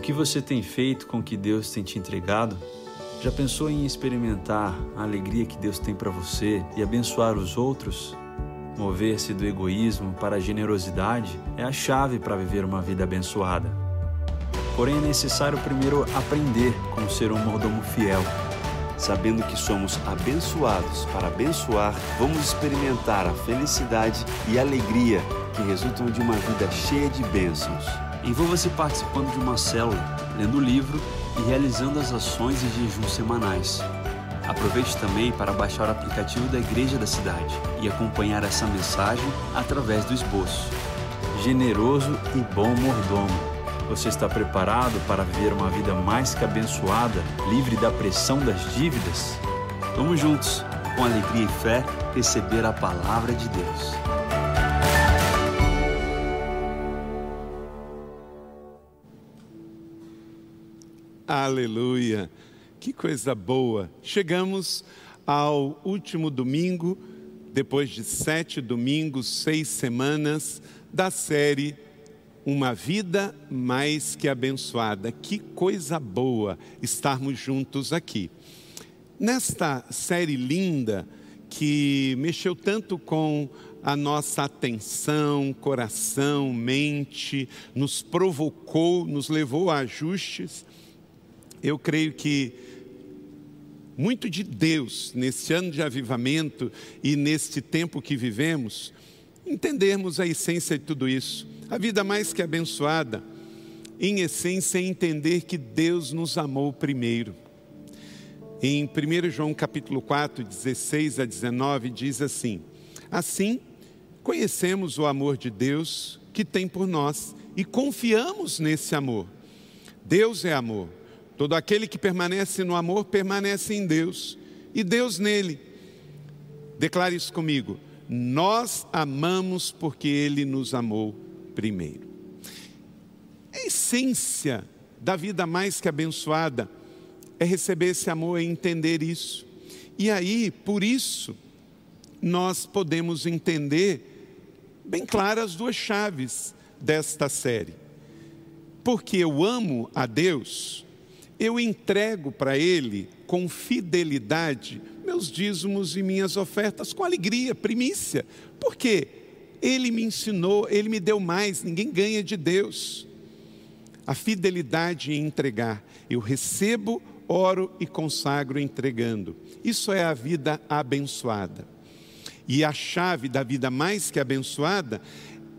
O que você tem feito com o que Deus tem te entregado? Já pensou em experimentar a alegria que Deus tem para você e abençoar os outros? Mover-se do egoísmo para a generosidade é a chave para viver uma vida abençoada. Porém, é necessário primeiro aprender como ser um mordomo fiel. Sabendo que somos abençoados para abençoar, vamos experimentar a felicidade e alegria que resultam de uma vida cheia de bênçãos. Envolva-se participando de uma célula, lendo o livro e realizando as ações e jejuns semanais. Aproveite também para baixar o aplicativo da Igreja da Cidade e acompanhar essa mensagem através do esboço. Generoso e bom mordomo. Você está preparado para viver uma vida mais que abençoada, livre da pressão das dívidas? Vamos juntos, com alegria e fé, receber a palavra de Deus. Aleluia! Que coisa boa! Chegamos ao último domingo, depois de sete domingos, seis semanas, da série Uma Vida Mais Que Abençoada. Que coisa boa estarmos juntos aqui. Nesta série linda, que mexeu tanto com a nossa atenção, coração, mente, nos provocou, nos levou a ajustes eu creio que muito de Deus nesse ano de avivamento e neste tempo que vivemos, entendermos a essência de tudo isso. A vida mais que abençoada, em essência, é entender que Deus nos amou primeiro. Em 1 João capítulo 4, 16 a 19, diz assim: Assim, conhecemos o amor de Deus que tem por nós e confiamos nesse amor. Deus é amor. Todo aquele que permanece no amor permanece em Deus e Deus nele. Declare isso comigo. Nós amamos porque Ele nos amou primeiro. A essência da vida mais que abençoada é receber esse amor e entender isso. E aí, por isso, nós podemos entender bem claras as duas chaves desta série. Porque eu amo a Deus, eu entrego para Ele com fidelidade meus dízimos e minhas ofertas com alegria, primícia. Por quê? Ele me ensinou, Ele me deu mais, ninguém ganha de Deus. A fidelidade em entregar. Eu recebo, oro e consagro entregando. Isso é a vida abençoada. E a chave da vida mais que abençoada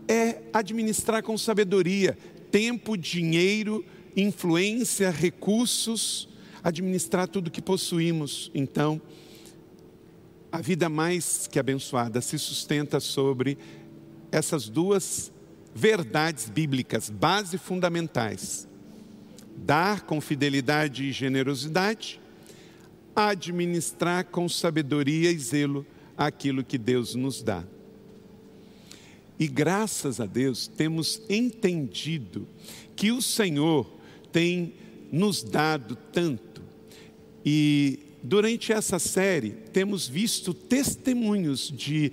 é administrar com sabedoria tempo, dinheiro, influência, recursos, administrar tudo que possuímos. Então, a vida mais que abençoada se sustenta sobre essas duas verdades bíblicas, base fundamentais: dar com fidelidade e generosidade, administrar com sabedoria e zelo aquilo que Deus nos dá. E graças a Deus temos entendido que o Senhor tem nos dado tanto. E durante essa série temos visto testemunhos de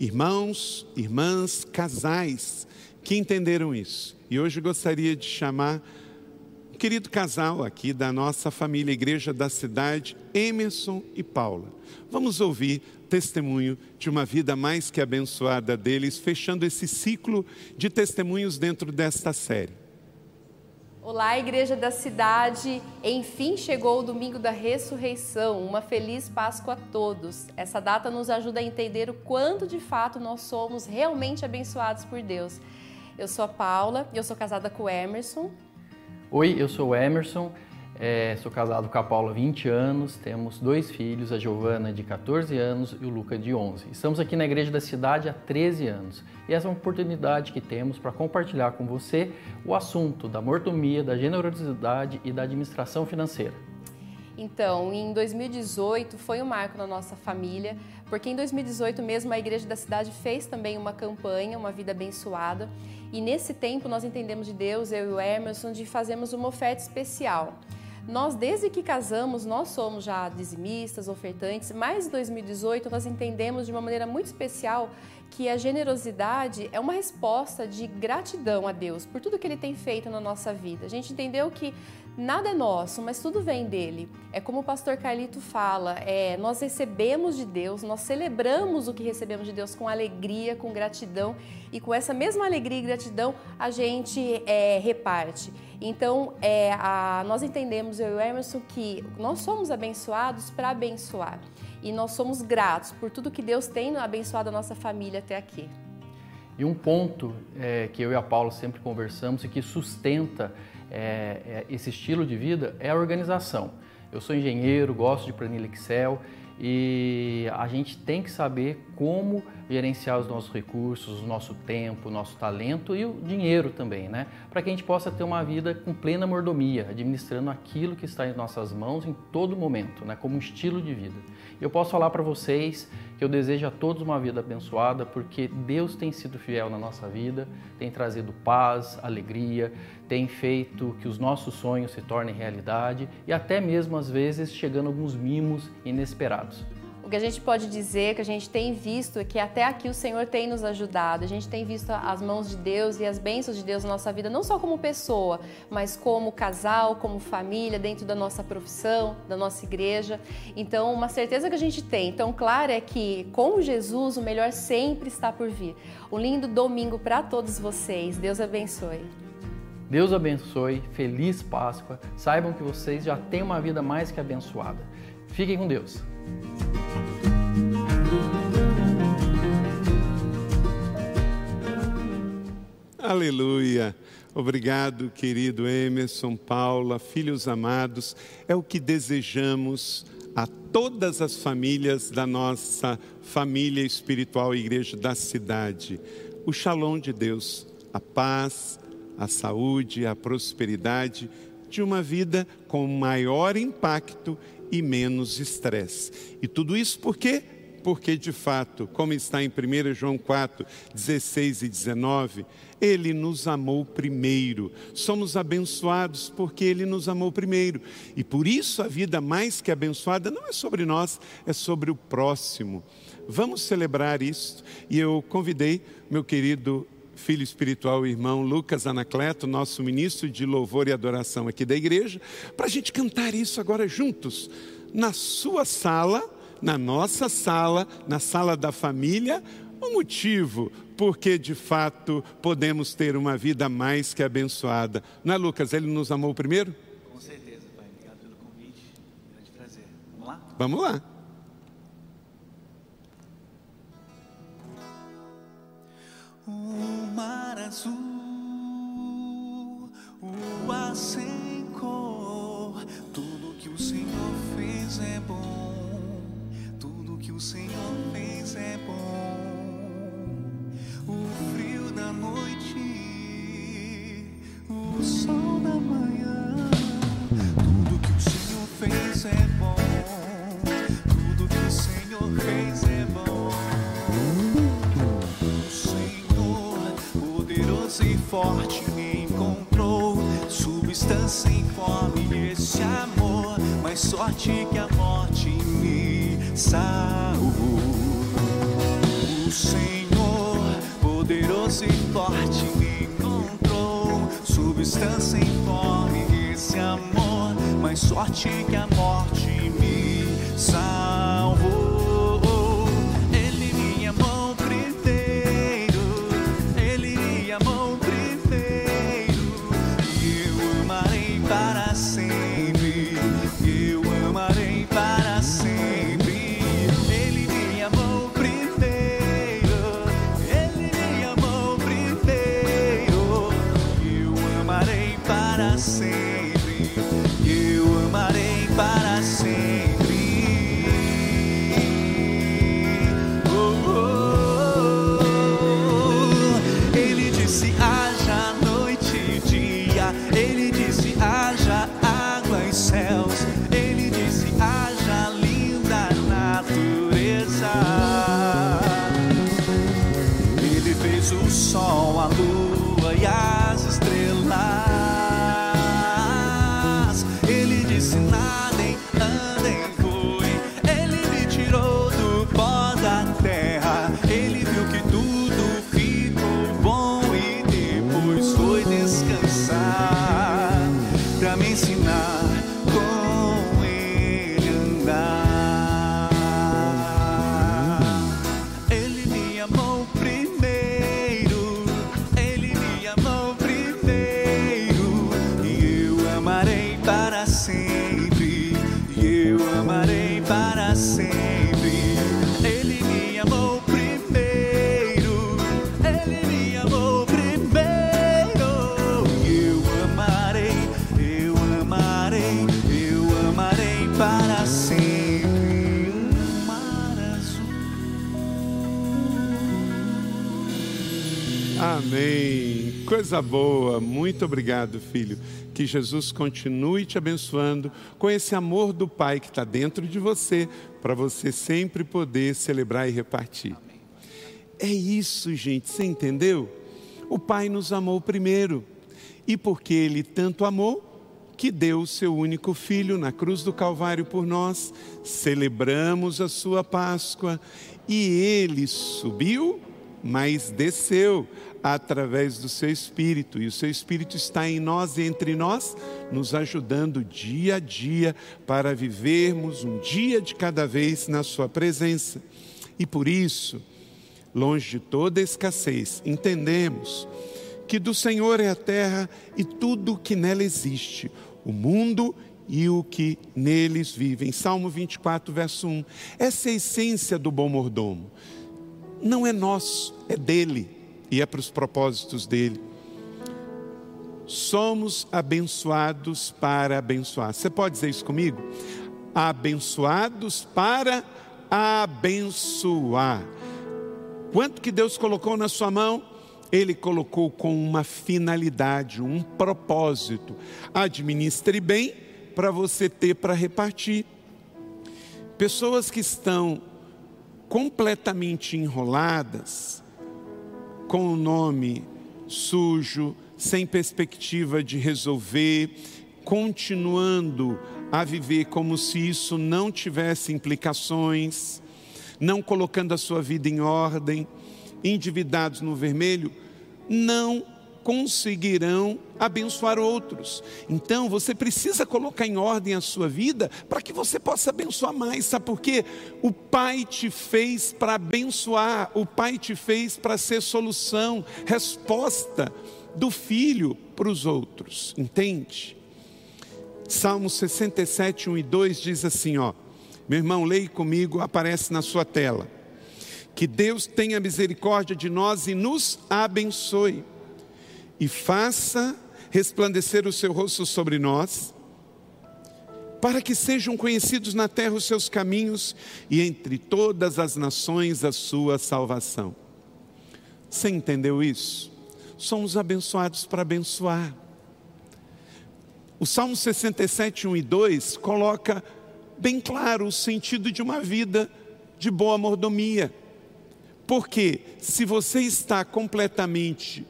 irmãos, irmãs, casais que entenderam isso. E hoje gostaria de chamar um querido casal aqui da nossa família Igreja da Cidade, Emerson e Paula. Vamos ouvir testemunho de uma vida mais que abençoada deles, fechando esse ciclo de testemunhos dentro desta série. Olá, Igreja da Cidade! Enfim chegou o domingo da ressurreição. Uma feliz Páscoa a todos. Essa data nos ajuda a entender o quanto de fato nós somos realmente abençoados por Deus. Eu sou a Paula, eu sou casada com o Emerson. Oi, eu sou o Emerson. É, sou casado com a Paula há 20 anos, temos dois filhos, a Giovana de 14 anos e o Luca de 11. Estamos aqui na Igreja da Cidade há 13 anos e essa é uma oportunidade que temos para compartilhar com você o assunto da mortomia, da generosidade e da administração financeira. Então, em 2018 foi um marco na nossa família, porque em 2018 mesmo a Igreja da Cidade fez também uma campanha, uma vida abençoada, e nesse tempo nós entendemos de Deus, eu e o Emerson, de fazermos uma oferta especial Nós, desde que casamos, nós somos já dizimistas, ofertantes, mas em 2018 nós entendemos de uma maneira muito especial que a generosidade é uma resposta de gratidão a Deus por tudo que Ele tem feito na nossa vida. A gente entendeu que nada é nosso, mas tudo vem dele. É como o pastor Carlito fala, é, nós recebemos de Deus, nós celebramos o que recebemos de Deus com alegria, com gratidão, e com essa mesma alegria e gratidão a gente é, reparte. Então, é, a, nós entendemos, eu e o Emerson, que nós somos abençoados para abençoar. E nós somos gratos por tudo que Deus tem abençoado a nossa família até aqui. E um ponto é, que eu e a Paula sempre conversamos e que sustenta é, é, esse estilo de vida é a organização. Eu sou engenheiro, gosto de planilha Excel e a gente tem que saber como gerenciar os nossos recursos, o nosso tempo, o nosso talento e o dinheiro também, né? Para que a gente possa ter uma vida com plena mordomia, administrando aquilo que está em nossas mãos em todo momento, né? Como um estilo de vida. Eu posso falar para vocês que eu desejo a todos uma vida abençoada, porque Deus tem sido fiel na nossa vida, tem trazido paz, alegria, tem feito que os nossos sonhos se tornem realidade e até mesmo às vezes chegando alguns mimos inesperados. O que a gente pode dizer, que a gente tem visto, é que até aqui o Senhor tem nos ajudado. A gente tem visto as mãos de Deus e as bênçãos de Deus na nossa vida, não só como pessoa, mas como casal, como família, dentro da nossa profissão, da nossa igreja. Então, uma certeza que a gente tem, então, claro, é que com Jesus o melhor sempre está por vir. Um lindo domingo para todos vocês. Deus abençoe. Deus abençoe, feliz Páscoa. Saibam que vocês já têm uma vida mais que abençoada. Fiquem com Deus. Aleluia. Obrigado, querido Emerson, Paula, filhos amados. É o que desejamos a todas as famílias da nossa família espiritual Igreja da Cidade. O shalom de Deus, a paz, a saúde, a prosperidade de uma vida com maior impacto e menos estresse. E tudo isso por quê? Porque, de fato, como está em 1 João 4, 16 e 19, Ele nos amou primeiro. Somos abençoados porque Ele nos amou primeiro. E por isso a vida mais que abençoada não é sobre nós, é sobre o próximo. Vamos celebrar isso. E eu convidei meu querido filho espiritual, irmão Lucas Anacleto, nosso ministro de louvor e adoração aqui da igreja, para a gente cantar isso agora juntos, na sua sala, na nossa sala, na sala da família, o motivo porque de fato podemos ter uma vida mais que abençoada. Não é, Lucas? Ele nos amou primeiro? Com certeza, Pai. Obrigado pelo convite. Grande prazer. Vamos lá? Vamos lá. O mar azul, o ar sem cor, tudo que o Senhor fez é bom, o Senhor fez é bom. O frio da noite, o sol da manhã, tudo que o Senhor fez é bom, tudo que o Senhor fez é bom. O Senhor, poderoso e forte, me encontrou. Substância informe, esse amor, mais sorte que a morte me salvou. O Senhor, poderoso e forte, me encontrou. Substância informe, esse amor, mais sorte que a morte me salvou. Para Coisa boa. Muito obrigado, filho. Que Jesus continue te abençoando com esse amor do Pai que está dentro de você, para você sempre poder celebrar e repartir. É isso, gente. Você entendeu? O Pai nos amou primeiro. E porque Ele tanto amou, que deu o seu único filho na cruz do Calvário por nós, celebramos a sua Páscoa e ele subiu, mas desceu através do seu Espírito, e o seu Espírito está em nós e entre nós, nos ajudando dia a dia para vivermos um dia de cada vez na sua presença. E por isso, longe de toda escassez, entendemos que do Senhor é a terra e tudo o que nela existe, o mundo e o que neles vivem. Salmo 24, verso 1. Essa é a essência do bom mordomo. Não é nosso, é dele e é para os propósitos dele. Somos abençoados para abençoar. Você pode dizer isso comigo? Abençoados para abençoar. Quanto que Deus colocou na sua mão? Ele colocou com uma finalidade, um propósito. Administre bem para você ter para repartir. Pessoas que estão completamente enroladas, com o nome sujo, sem perspectiva de resolver, continuando a viver como se isso não tivesse implicações, não colocando a sua vida em ordem, endividados no vermelho, não conseguirão abençoar outros. Então você precisa colocar em ordem a sua vida para que você possa abençoar mais. Sabe por quê? O Pai te fez para abençoar, o Pai te fez para ser solução, resposta do filho para os outros. Entende? Salmo 67, 1 e 2 diz assim: ó, meu irmão, leia comigo, aparece na sua tela. Que Deus tenha misericórdia de nós e nos abençoe e faça resplandecer o seu rosto sobre nós, para que sejam conhecidos na terra os seus caminhos e entre todas as nações a sua salvação. Você entendeu isso? Somos abençoados para abençoar. O Salmo 67, 1 e 2 coloca bem claro o sentido de uma vida de boa mordomia. Porque se você está completamente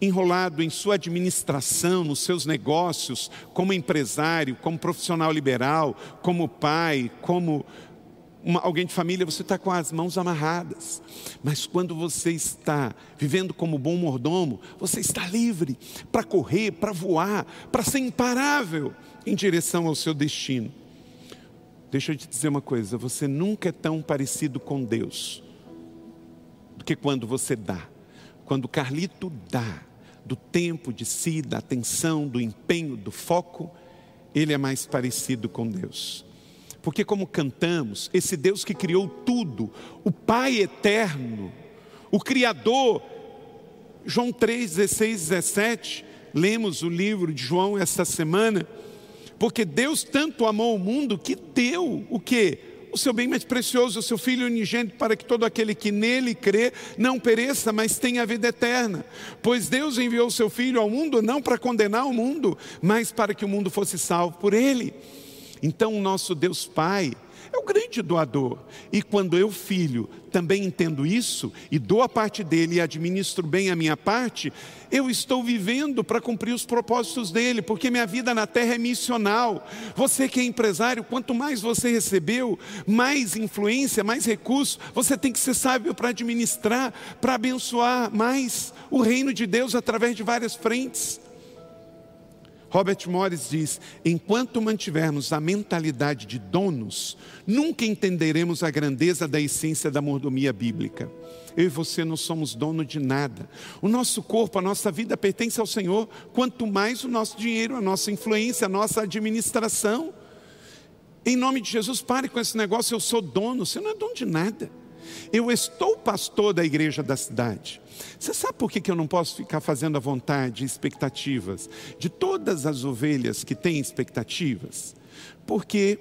enrolado em sua administração, nos seus negócios, como empresário, como profissional liberal, como pai, como uma, alguém de família, você está com as mãos amarradas. Mas quando você está vivendo como bom mordomo, você está livre para correr, para voar, para ser imparável em direção ao seu destino. Deixa eu te dizer uma coisa: você nunca é tão parecido com Deus do que quando você dá. Quando Carlito dá, do tempo de si, da atenção, do empenho, do foco, ele é mais parecido com Deus. Porque, como cantamos, esse Deus que criou tudo, o Pai eterno, o Criador, João 3, 16, 17, lemos o livro de João esta semana, porque Deus tanto amou o mundo que deu o que? O seu bem mais precioso, o seu Filho unigênito, para que todo aquele que nele crê não pereça, mas tenha a vida eterna. Pois Deus enviou o seu Filho ao mundo não para condenar o mundo, mas para que o mundo fosse salvo por ele. Então, o nosso Deus Pai é o grande doador. E quando eu, filho, também entendo isso e dou a parte dele e administro bem a minha parte, eu estou vivendo para cumprir os propósitos dele, porque minha vida na terra é missional. Você que é empresário, quanto mais você recebeu, mais influência, mais recursos, você tem que ser sábio para administrar, para abençoar mais o reino de Deus através de várias frentes. Robert Morris diz: enquanto mantivermos a mentalidade de donos, nunca entenderemos a grandeza da essência da mordomia bíblica. Eu e você não somos dono de nada. O nosso corpo, a nossa vida pertence ao Senhor, quanto mais o nosso dinheiro, a nossa influência, a nossa administração. Em nome de Jesus, pare com esse negócio, eu sou dono, você não é dono de nada. Eu estou pastor da igreja da cidade. Você sabe por que eu não posso ficar fazendo a vontade, expectativas de todas as ovelhas que têm expectativas? Porque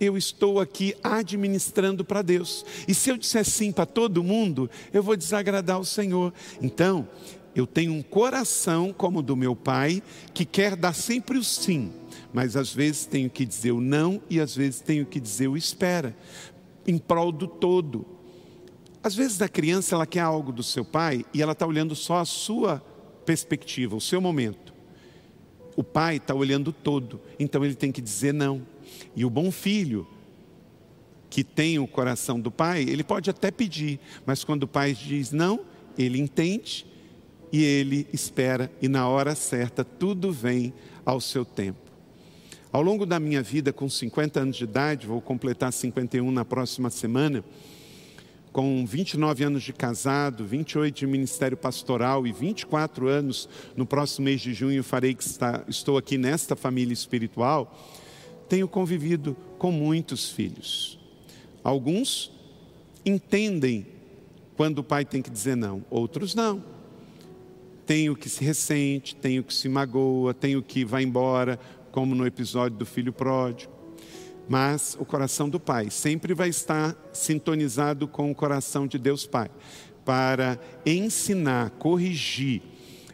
eu estou aqui administrando para Deus. E se eu disser sim para todo mundo, eu vou desagradar o Senhor. Então, eu tenho um coração como o do meu pai, que quer dar sempre o sim, mas às vezes tenho que dizer o não e às vezes tenho que dizer o espera, em prol do todo. Às vezes a criança ela quer algo do seu pai e ela está olhando só a sua perspectiva, o seu momento. O pai está olhando todo, então ele tem que dizer não. E o bom filho, que tem o coração do pai, ele pode até pedir, mas quando o pai diz não, ele entende e ele espera, e na hora certa tudo vem ao seu tempo. Ao longo da minha vida, com 50 anos de idade, vou completar 51 na próxima semana com 29 anos de casado, 28 de ministério pastoral e 24 anos no próximo mês de junho farei que está, estou aqui nesta família espiritual, tenho convivido com muitos filhos. Alguns entendem quando o pai tem que dizer não, outros não. Tem o que se ressente, tem o que se magoa, tem o que vai embora, como no episódio do filho pródigo mas o coração do Pai sempre vai estar sintonizado com o coração de Deus Pai, para ensinar, corrigir.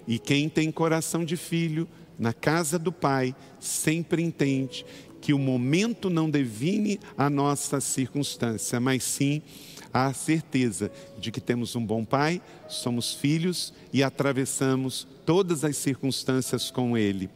E quem tem coração de filho, na casa do Pai, sempre entende que o momento não define a nossa circunstância, mas sim a certeza de que temos um bom Pai, somos filhos e atravessamos todas as circunstâncias com Ele.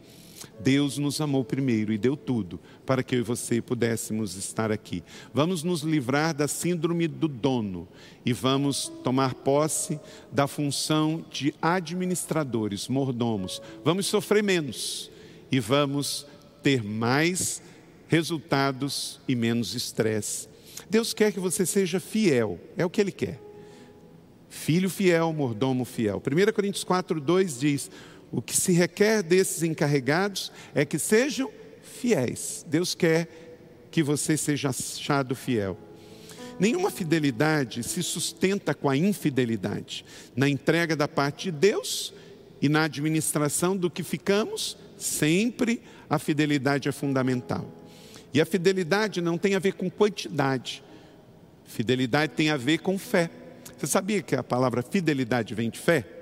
Deus nos amou primeiro e deu tudo para que eu e você pudéssemos estar aqui. Vamos nos livrar da síndrome do dono e vamos tomar posse da função de administradores, mordomos. Vamos sofrer menos e vamos ter mais resultados e menos estresse. Deus quer que você seja fiel, é o que Ele quer. Filho fiel, mordomo fiel. 1 Coríntios 4, 2 diz: o que se requer desses encarregados é que sejam fiéis. Deus quer que você seja achado fiel. Nenhuma fidelidade se sustenta com a infidelidade. Na entrega da parte de Deus e na administração do que ficamos, sempre a fidelidade é fundamental. E a fidelidade não tem a ver com quantidade. Fidelidade tem a ver com fé. Você sabia que a palavra fidelidade vem de fé?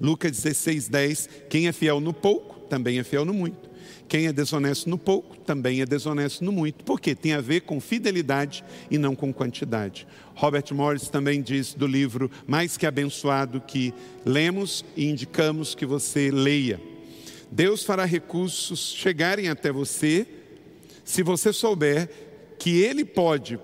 Lucas 16, 10: quem é fiel no pouco, também é fiel no muito. Quem é desonesto no pouco, também é desonesto no muito. Por quê? Tem a ver com fidelidade e não com quantidade. Robert Morris também diz do livro Mais que Abençoado que lemos e indicamos que você leia. Deus fará recursos chegarem até você se você souber que Ele pode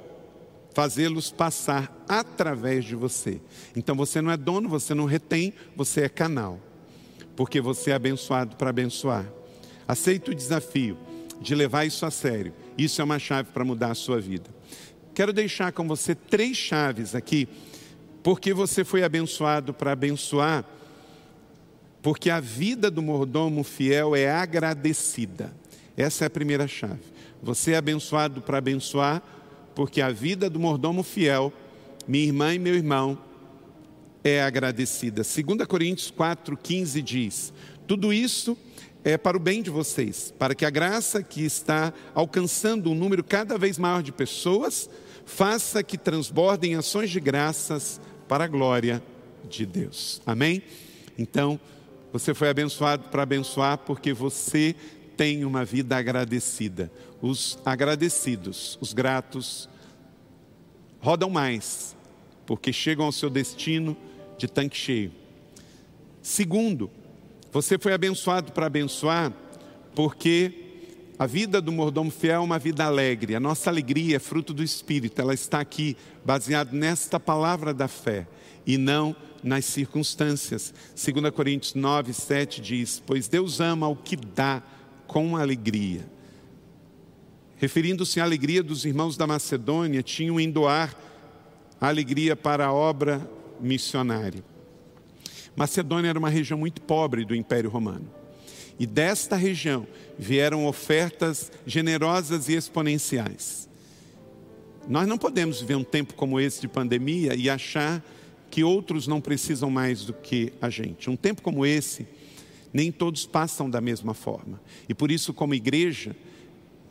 fazê-los passar através de você. Então você não é dono, você não retém, você é canal, porque você é abençoado para abençoar. Aceita o desafio de levar isso a sério. Isso é uma chave para mudar a sua vida. Quero deixar com você três chaves aqui, porque você foi abençoado para abençoar, porque a vida do mordomo fiel é agradecida. Essa é a primeira chave. Você é abençoado para abençoar, porque a vida do mordomo fiel, minha irmã e meu irmão, é agradecida. 2 Coríntios 4,15 diz: Tudo isso é para o bem de vocês, para que a graça que está alcançando um número cada vez maior de pessoas, faça que transbordem ações de graças para a glória de Deus. Amém? Então, você foi abençoado para abençoar porque você tem uma vida agradecida. Os agradecidos, os gratos, rodam mais, porque chegam ao seu destino de tanque cheio. Segundo, você foi abençoado para abençoar, porque a vida do mordomo fiel é uma vida alegre. A nossa alegria é fruto do Espírito. Ela está aqui baseada nesta palavra da fé e não nas circunstâncias. 2 Coríntios 9, 7 diz: Pois Deus ama o que dá com alegria. Referindo-se à alegria dos irmãos da Macedônia, tinham em doar a alegria para a obra missionária. Macedônia era uma região muito pobre do Império Romano. E desta região vieram ofertas generosas e exponenciais. Nós não podemos viver um tempo como esse de pandemia e achar que outros não precisam mais do que a gente. Um tempo como esse, nem todos passam da mesma forma. E por isso, como igreja,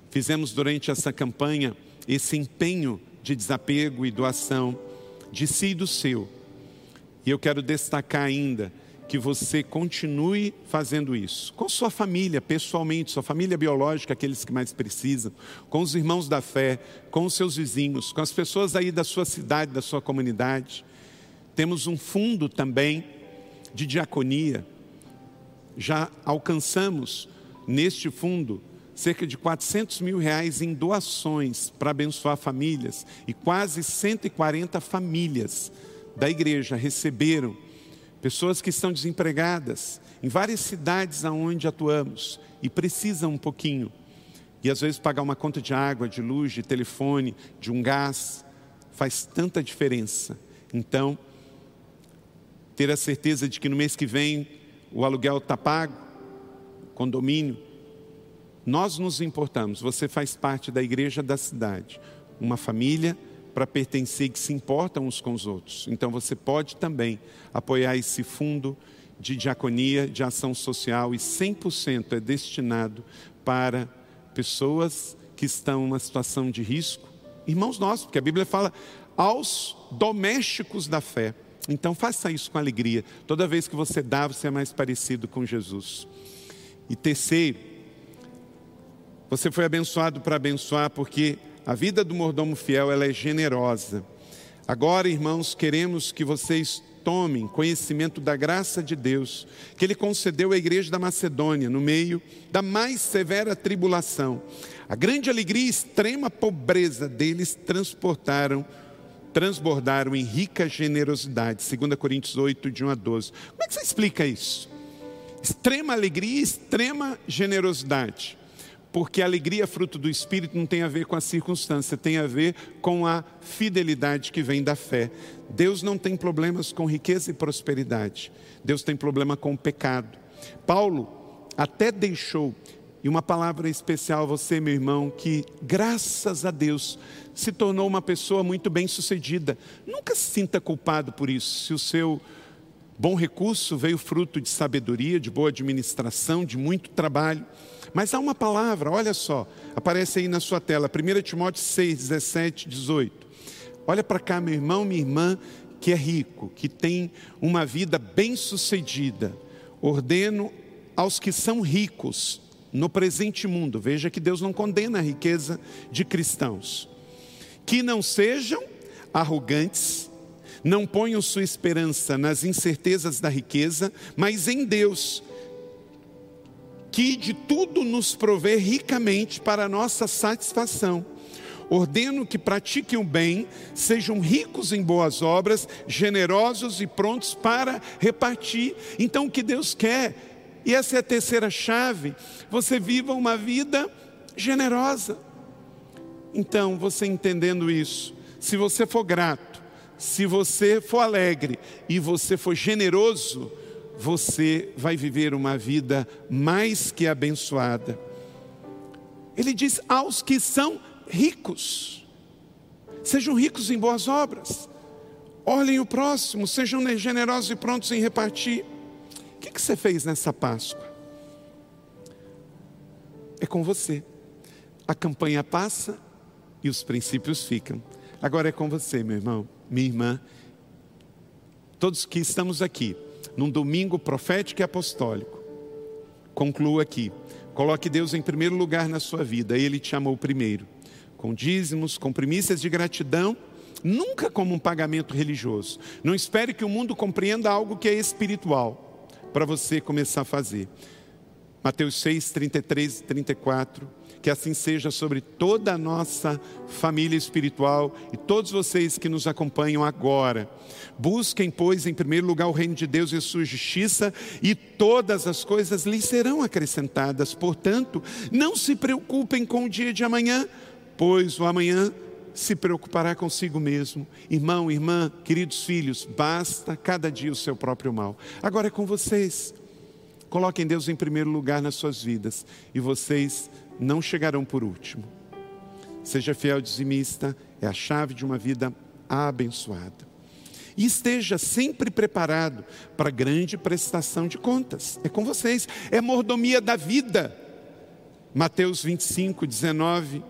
fizemos durante essa campanha esse empenho de desapego e doação de si e do seu. E eu quero destacar ainda que você continue fazendo isso. Com sua família, pessoalmente, sua família biológica, aqueles que mais precisam, com os irmãos da fé, com os seus vizinhos, com as pessoas aí da sua cidade, da sua comunidade. Temos um fundo também de diaconia. Já alcançamos neste fundo cerca de 400 mil reais em doações para abençoar famílias e quase 140 famílias da igreja receberam pessoas que estão desempregadas em várias cidades aonde atuamos e precisam um pouquinho. E às vezes pagar uma conta de água, de luz, de telefone, de um gás, faz tanta diferença. Então, ter a certeza de que no mês que vem o aluguel está pago, condomínio, nós nos importamos, você faz parte da igreja da cidade, uma família para pertencer que se importam uns com os outros. Então você pode também apoiar esse fundo de diaconia, de ação social e 100% é destinado para pessoas que estão em uma situação de risco, irmãos nossos, porque a Bíblia fala aos domésticos da fé. Então faça isso com alegria. Toda vez que você dá, você é mais parecido com Jesus. E terceiro, você foi abençoado para abençoar porque a vida do mordomo fiel ela é generosa. Agora, irmãos, queremos que vocês tomem conhecimento da graça de Deus que Ele concedeu à igreja da Macedônia no meio da mais severa tribulação. A grande alegria e extrema pobreza deles transportaram, transbordaram em rica generosidade. 2 Coríntios 8, de 1 a 12. Como é que você explica isso? Extrema alegria e extrema generosidade porque a alegria fruto do Espírito não tem a ver com a circunstância, tem a ver com a fidelidade que vem da fé. Deus não tem problemas com riqueza e prosperidade, Deus tem problema com o pecado. Paulo até deixou, e uma palavra especial a você, meu irmão, que graças a Deus se tornou uma pessoa muito bem sucedida. Nunca se sinta culpado por isso, se o seu bom recurso veio fruto de sabedoria, de boa administração, de muito trabalho. Mas há uma palavra, olha só, aparece aí na sua tela, 1 Timóteo 6, 17, 18. Olha para cá, meu irmão, minha irmã, que é rico, que tem uma vida bem-sucedida. Ordeno aos que são ricos no presente mundo, veja que Deus não condena a riqueza de cristãos, que não sejam arrogantes, não ponham sua esperança nas incertezas da riqueza, mas em Deus, que de tudo nos provê ricamente para nossa satisfação. Ordeno que pratiquem o bem, sejam ricos em boas obras, generosos e prontos para repartir. Então, o que Deus quer, e essa é a terceira chave, você viva uma vida generosa. Então, você entendendo isso, se você for grato, se você for alegre e você for generoso, você vai viver uma vida mais que abençoada. Ele diz aos que são ricos, sejam ricos em boas obras, olhem o próximo, sejam generosos e prontos em repartir. Que você fez nessa Páscoa? É com você. A campanha passa e os princípios ficam. Agora é com você, meu irmão, minha irmã, todos que estamos aqui num domingo profético e apostólico. Concluo aqui. Coloque Deus em primeiro lugar na sua vida, Ele te amou primeiro. Com dízimos, com primícias de gratidão, nunca como um pagamento religioso. Não espere que o mundo compreenda algo que é espiritual para você começar a fazer. Mateus 6, 33 e 34. Que assim seja sobre toda a nossa família espiritual e todos vocês que nos acompanham agora. Busquem, pois, em primeiro lugar o reino de Deus e a sua justiça, e todas as coisas lhes serão acrescentadas. Portanto, não se preocupem com o dia de amanhã, pois o amanhã se preocupará consigo mesmo. Irmão, irmã, queridos filhos, basta cada dia o seu próprio mal. Agora é com vocês. Coloquem Deus em primeiro lugar nas suas vidas e vocês não chegarão por último. Seja fiel dizimista, é a chave de uma vida abençoada. E esteja sempre preparado para grande prestação de contas. É com vocês, é mordomia da vida. Mateus 25, 19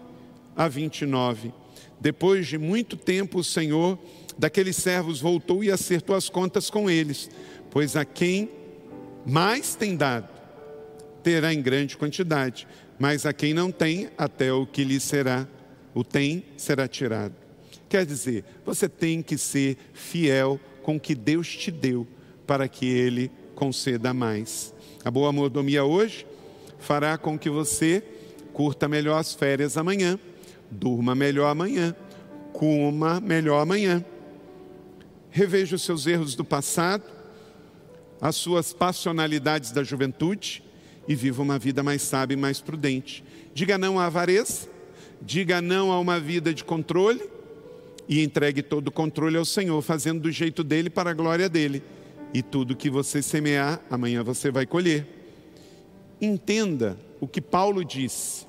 a 29. Depois de muito tempo, o Senhor daqueles servos voltou e acertou as contas com eles, pois a quem mais tem dado, terá em grande quantidade, mas a quem não tem, até o que lhe será, o tem, será tirado. Quer dizer, você tem que ser fiel com o que Deus te deu, para que Ele conceda mais. A boa mordomia hoje fará com que você curta melhor as férias amanhã durma melhor amanhã, coma melhor amanhã. Reveja os seus erros do passado, as suas passionalidades da juventude e viva uma vida mais sábia e mais prudente. Diga não à avareza, diga não a uma vida de controle e entregue todo o controle ao Senhor, fazendo do jeito dele para a glória dele. E tudo que você semear, amanhã você vai colher. Entenda o que Paulo disse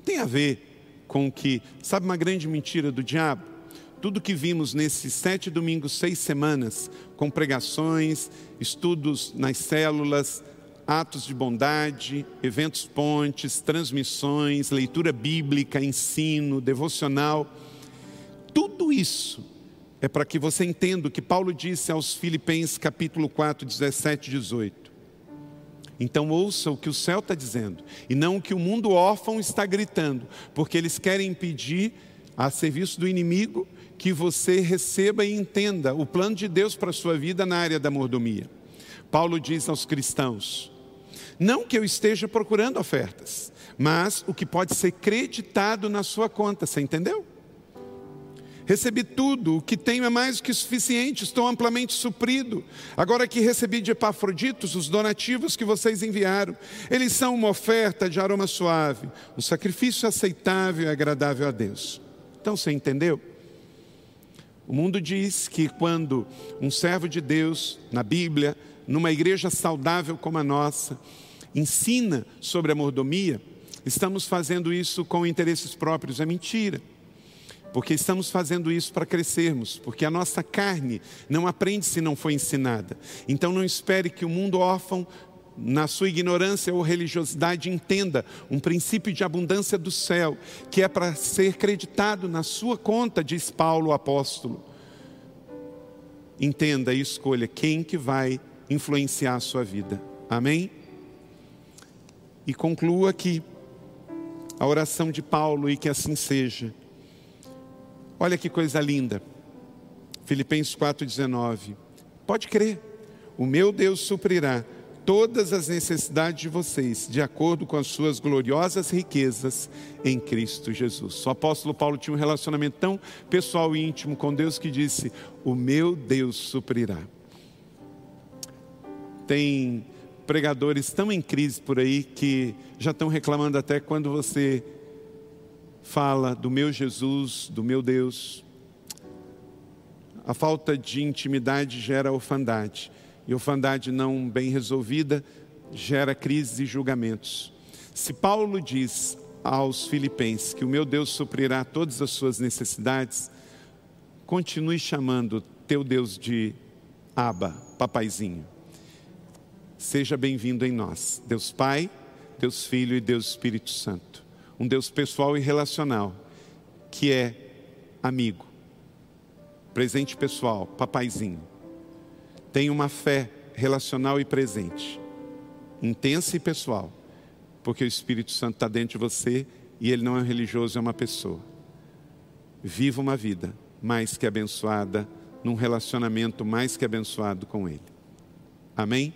tem a ver com que, sabe uma grande mentira do diabo? Tudo que vimos nesses sete domingos, seis semanas, com pregações, estudos nas células, atos de bondade, eventos pontes, transmissões, leitura bíblica, ensino, devocional, tudo isso é para que você entenda o que Paulo disse aos Filipenses capítulo 4, 17 e 18. Então ouça o que o céu está dizendo e não o que o mundo órfão está gritando, porque eles querem impedir, a serviço do inimigo, que você receba e entenda o plano de Deus para a sua vida na área da mordomia. Paulo diz aos cristãos: não que eu esteja procurando ofertas, mas o que pode ser creditado na sua conta, você entendeu? Recebi tudo, o que tenho é mais do que suficiente, estou amplamente suprido. Agora que recebi de Epafroditos os donativos que vocês enviaram, eles são uma oferta de aroma suave, um sacrifício aceitável e agradável a Deus. Então você entendeu? O mundo diz que quando um servo de Deus, na Bíblia, numa igreja saudável como a nossa, ensina sobre a mordomia, estamos fazendo isso com interesses próprios. É mentira porque estamos fazendo isso para crescermos, porque a nossa carne não aprende se não foi ensinada. Então não espere que o mundo órfão na sua ignorância ou religiosidade, entenda um princípio de abundância do céu, que é para ser creditado na sua conta, diz Paulo, o apóstolo. Entenda e escolha quem que vai influenciar a sua vida. Amém? E concluo aqui a oração de Paulo e que assim seja. Olha que coisa linda. Filipenses 4,19. Pode crer, o meu Deus suprirá todas as necessidades de vocês, de acordo com as suas gloriosas riquezas em Cristo Jesus. O apóstolo Paulo tinha um relacionamento tão pessoal e íntimo com Deus que disse: O meu Deus suprirá. Tem pregadores tão em crise por aí que já estão reclamando até quando você fala do meu Jesus, do meu Deus. A falta de intimidade gera orfandade, e orfandade não bem resolvida gera crises e julgamentos. Se Paulo diz aos Filipenses que o meu Deus suprirá todas as suas necessidades, continue chamando teu Deus de Aba, papaizinho. Seja bem-vindo em nós, Deus Pai, Deus Filho e Deus Espírito Santo um Deus pessoal e relacional, que é amigo, presente pessoal, papaizinho. Tem uma fé relacional e presente, intensa e pessoal, porque o Espírito Santo está dentro de você e ele não é religioso, é uma pessoa. Viva uma vida mais que abençoada, num relacionamento mais que abençoado com Ele. Amém?